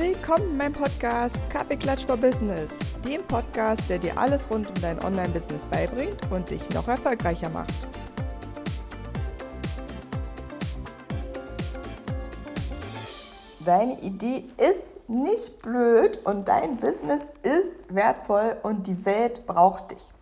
Willkommen in meinem Podcast Kaffeeklatsch for Business, dem Podcast, der dir alles rund um dein Online-Business beibringt und dich noch erfolgreicher macht. Deine Idee ist nicht blöd und dein Business ist wertvoll und die Welt braucht dich.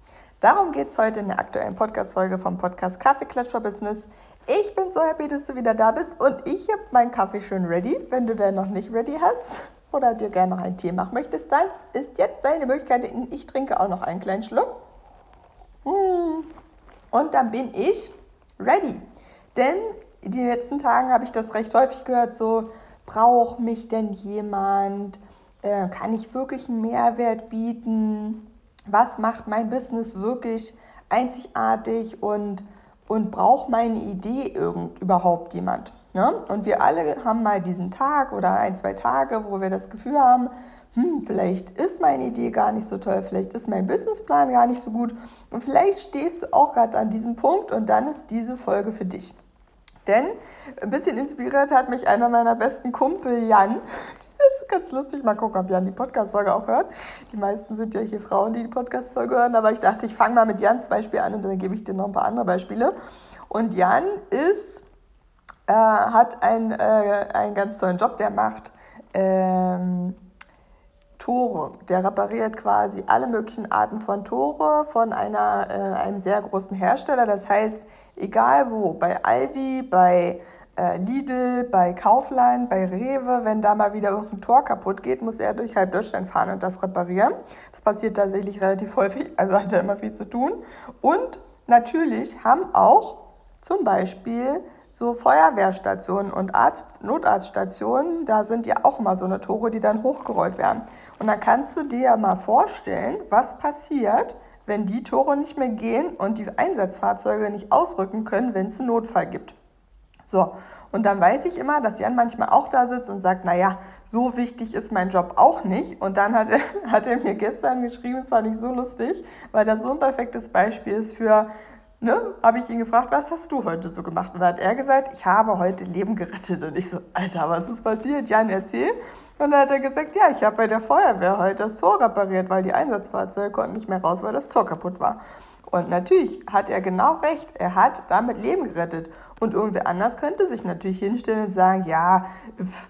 Darum geht es heute in der aktuellen Podcast-Folge vom Podcast Kaffeeklatsch for Business. Ich bin so happy, dass du wieder da bist und ich habe meinen Kaffee schon ready. Wenn du den noch nicht ready hast oder dir gerne noch einen Tee machen möchtest, dann ist jetzt deine Möglichkeit. Ich trinke auch noch einen kleinen Schluck. Hm. Und dann bin ich ready. Denn in den letzten Tagen habe ich das recht häufig gehört, so braucht mich denn jemand? Äh, kann ich wirklich einen Mehrwert bieten? Was macht mein Business wirklich einzigartig und und braucht meine Idee irgend, überhaupt jemand? Ne? Und wir alle haben mal diesen Tag oder ein, zwei Tage, wo wir das Gefühl haben, hm, vielleicht ist meine Idee gar nicht so toll, vielleicht ist mein Businessplan gar nicht so gut und vielleicht stehst du auch gerade an diesem Punkt und dann ist diese Folge für dich. Denn ein bisschen inspiriert hat mich einer meiner besten Kumpel, Jan, ist ganz lustig. Mal gucken, ob Jan die Podcast-Folge auch hört. Die meisten sind ja hier Frauen, die die Podcast-Folge hören. Aber ich dachte, ich fange mal mit Jans Beispiel an und dann gebe ich dir noch ein paar andere Beispiele. Und Jan ist, äh, hat ein, äh, einen ganz tollen Job. Der macht ähm, Tore. Der repariert quasi alle möglichen Arten von Tore von einer, äh, einem sehr großen Hersteller. Das heißt, egal wo, bei Aldi, bei Lidl, bei Kaufland, bei Rewe, wenn da mal wieder irgendein Tor kaputt geht, muss er durch halb Deutschland fahren und das reparieren. Das passiert tatsächlich relativ häufig, also hat er immer viel zu tun. Und natürlich haben auch zum Beispiel so Feuerwehrstationen und Arzt, Notarztstationen, da sind ja auch mal so eine Tore, die dann hochgerollt werden. Und dann kannst du dir ja mal vorstellen, was passiert, wenn die Tore nicht mehr gehen und die Einsatzfahrzeuge nicht ausrücken können, wenn es einen Notfall gibt. So, und dann weiß ich immer, dass Jan manchmal auch da sitzt und sagt, naja, so wichtig ist mein Job auch nicht. Und dann hat er, hat er mir gestern geschrieben, das fand ich so lustig, weil das so ein perfektes Beispiel ist für, ne, habe ich ihn gefragt, was hast du heute so gemacht? Und dann hat er gesagt, ich habe heute Leben gerettet. Und ich so, Alter, was ist passiert? Jan, erzähl. Und dann hat er gesagt, ja, ich habe bei der Feuerwehr heute das Tor repariert, weil die Einsatzfahrzeuge konnten nicht mehr raus, weil das Tor kaputt war. Und natürlich hat er genau recht, er hat damit Leben gerettet. Und irgendwer anders könnte sich natürlich hinstellen und sagen, ja, pff,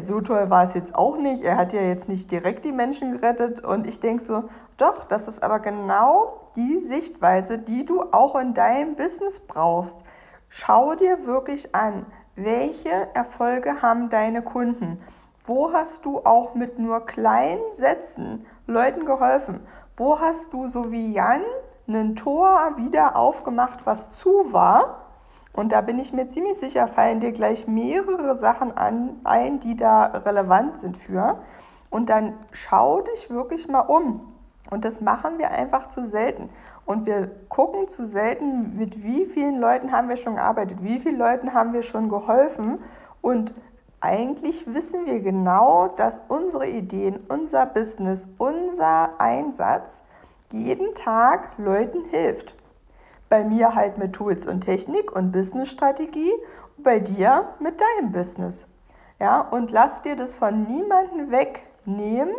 so toll war es jetzt auch nicht, er hat ja jetzt nicht direkt die Menschen gerettet. Und ich denke so, doch, das ist aber genau die Sichtweise, die du auch in deinem Business brauchst. Schau dir wirklich an, welche Erfolge haben deine Kunden? Wo hast du auch mit nur kleinen Sätzen Leuten geholfen? Wo hast du so wie Jan ein Tor wieder aufgemacht, was zu war. Und da bin ich mir ziemlich sicher, fallen dir gleich mehrere Sachen an, ein, die da relevant sind für. Und dann schau dich wirklich mal um. Und das machen wir einfach zu selten. Und wir gucken zu selten, mit wie vielen Leuten haben wir schon gearbeitet, wie vielen Leuten haben wir schon geholfen. Und eigentlich wissen wir genau, dass unsere Ideen, unser Business, unser Einsatz jeden Tag Leuten hilft. Bei mir halt mit Tools und Technik und Businessstrategie bei dir mit deinem Business. Ja, und lass dir das von niemandem wegnehmen.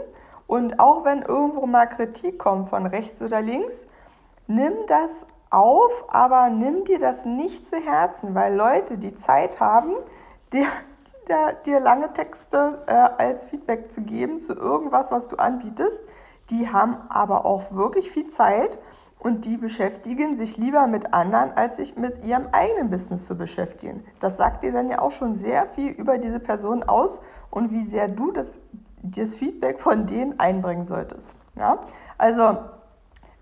Und auch wenn irgendwo mal Kritik kommt von rechts oder links, nimm das auf, aber nimm dir das nicht zu Herzen, weil Leute, die Zeit haben, dir, dir, dir lange Texte äh, als Feedback zu geben zu irgendwas, was du anbietest, die haben aber auch wirklich viel Zeit und die beschäftigen sich lieber mit anderen, als sich mit ihrem eigenen Business zu beschäftigen. Das sagt dir dann ja auch schon sehr viel über diese Person aus und wie sehr du das, das Feedback von denen einbringen solltest. Ja? Also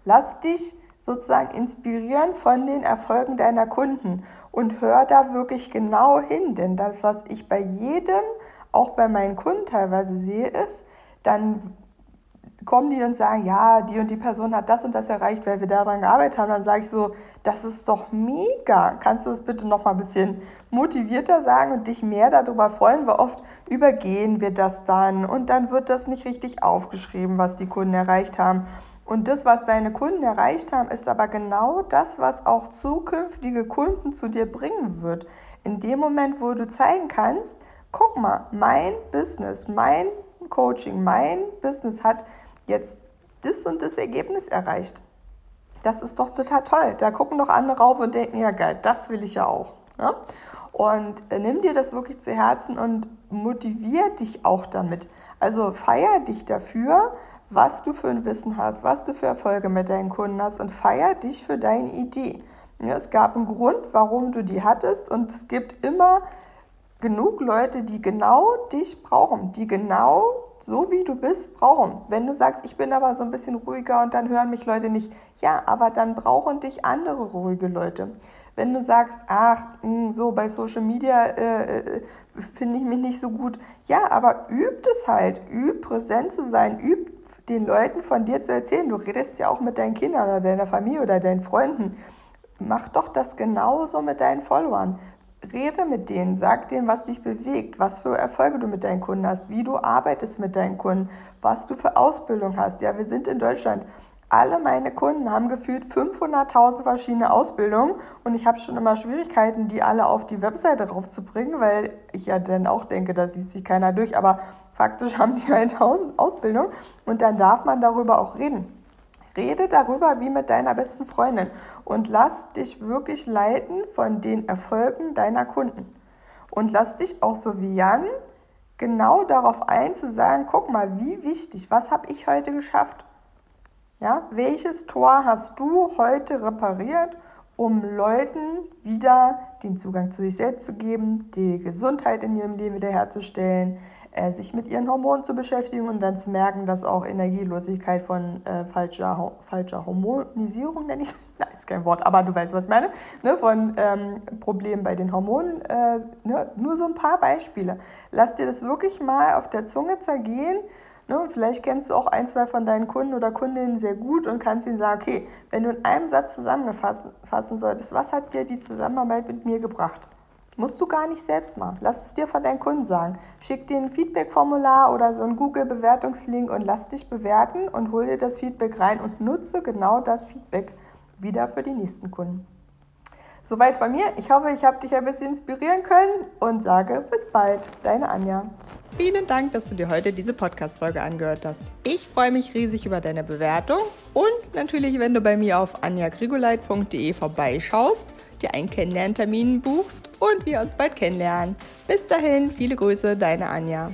lass dich sozusagen inspirieren von den Erfolgen deiner Kunden und hör da wirklich genau hin, denn das, was ich bei jedem, auch bei meinen Kunden teilweise sehe, ist, dann kommen die und sagen, ja, die und die Person hat das und das erreicht, weil wir daran gearbeitet haben, dann sage ich so, das ist doch mega. Kannst du es bitte noch mal ein bisschen motivierter sagen und dich mehr darüber freuen, weil oft übergehen wir das dann und dann wird das nicht richtig aufgeschrieben, was die Kunden erreicht haben. Und das, was deine Kunden erreicht haben, ist aber genau das, was auch zukünftige Kunden zu dir bringen wird. In dem Moment, wo du zeigen kannst, guck mal, mein Business, mein Kundencoaching, mein Business hat jetzt das und das Ergebnis erreicht. Das ist doch total toll. Da gucken doch andere rauf und denken, ja geil, das will ich ja auch. Ja? Ne? Und äh, nimm dir das wirklich zu Herzen und motivier dich auch damit. Also feier dich dafür, was du für ein Wissen hast, was du für Erfolge mit deinen Kunden hast und feier dich für deine Idee. Ja, es gab einen Grund, warum du die hattest und es gibt immer genug Leute, die genau dich brauchen, die genau so wie du bist brauchen. Wenn du sagst, ich bin aber so ein bisschen ruhiger und dann hören mich Leute nicht, ja, aber dann brauchen dich andere ruhige Leute. Wenn du sagst, ach, hm, so bei Social Media äh, äh, finde ich mich nicht so gut, ja, aber übt es halt, üb präsent zu sein, üb den Leuten von dir zu erzählen. Du redest ja auch mit deinen Kindern oder deiner Familie oder deinen Freunden. Mach doch das genauso mit deinen Followern. Rede mit denen, sag denen, was dich bewegt, was für Erfolge du mit deinen Kunden hast, wie du arbeitest mit deinen Kunden, was du für Ausbildung hast. Ja, wir sind in Deutschland alle meine Kunden haben gefühlt 500.000 verschiedene Ausbildungen und ich habe schon immer Schwierigkeiten, die alle auf die Webseite raufzubringen, weil ich ja dann auch denke, da sieht sich keiner durch, aber faktisch haben die 1000 Ausbildungen und dann darf man darüber auch reden. Rede darüber wie mit deiner besten Freundin und lass dich wirklich leiten von den Erfolgen deiner Kunden. Und lass dich auch so wie Jan genau darauf ein zu sagen, guck mal, wie wichtig, was habe ich heute geschafft? Ja, welches Tor hast du heute repariert, um Leuten wieder den Zugang zu sich selbst zu geben, die Gesundheit in ihrem Leben wiederherzustellen, sich mit ihren Hormonen zu beschäftigen und dann zu merken, dass auch Energielosigkeit von äh, falscher, falscher Hormonisierung, nenne ich nein, ist kein Wort, aber du weißt, was ich meine, ne, von ähm, Problemen bei den Hormonen, äh, ne, nur so ein paar Beispiele. Lass dir das wirklich mal auf der Zunge zergehen Ne, und vielleicht kennst du auch ein, zwei von deinen Kunden oder Kundinnen sehr gut und kannst ihnen sagen, okay, wenn du in einem Satz zusammenfassen solltest, was hat dir die Zusammenarbeit mit mir gebracht? Musst du gar nicht selbst machen. Lass es dir von deinen Kunden sagen. Schick dir ein Feedback-Formular oder so einen Google-Bewertungslink und lass dich bewerten und hol dir das Feedback rein und nutze genau das Feedback wieder für die nächsten Kunden. Soweit von mir. Ich hoffe, ich habe dich ein bisschen inspirieren können und sage bis bald. Deine Anja. Vielen Dank, dass du dir heute diese Podcast-Folge angehört hast. Ich freue mich riesig über deine Bewertung und natürlich, wenn du bei mir auf anjagrigoleit.de vorbeischaust, dir einen Kennenlerntermin buchst und wir uns bald kennenlernen. Bis dahin, viele Grüße, deine Anja.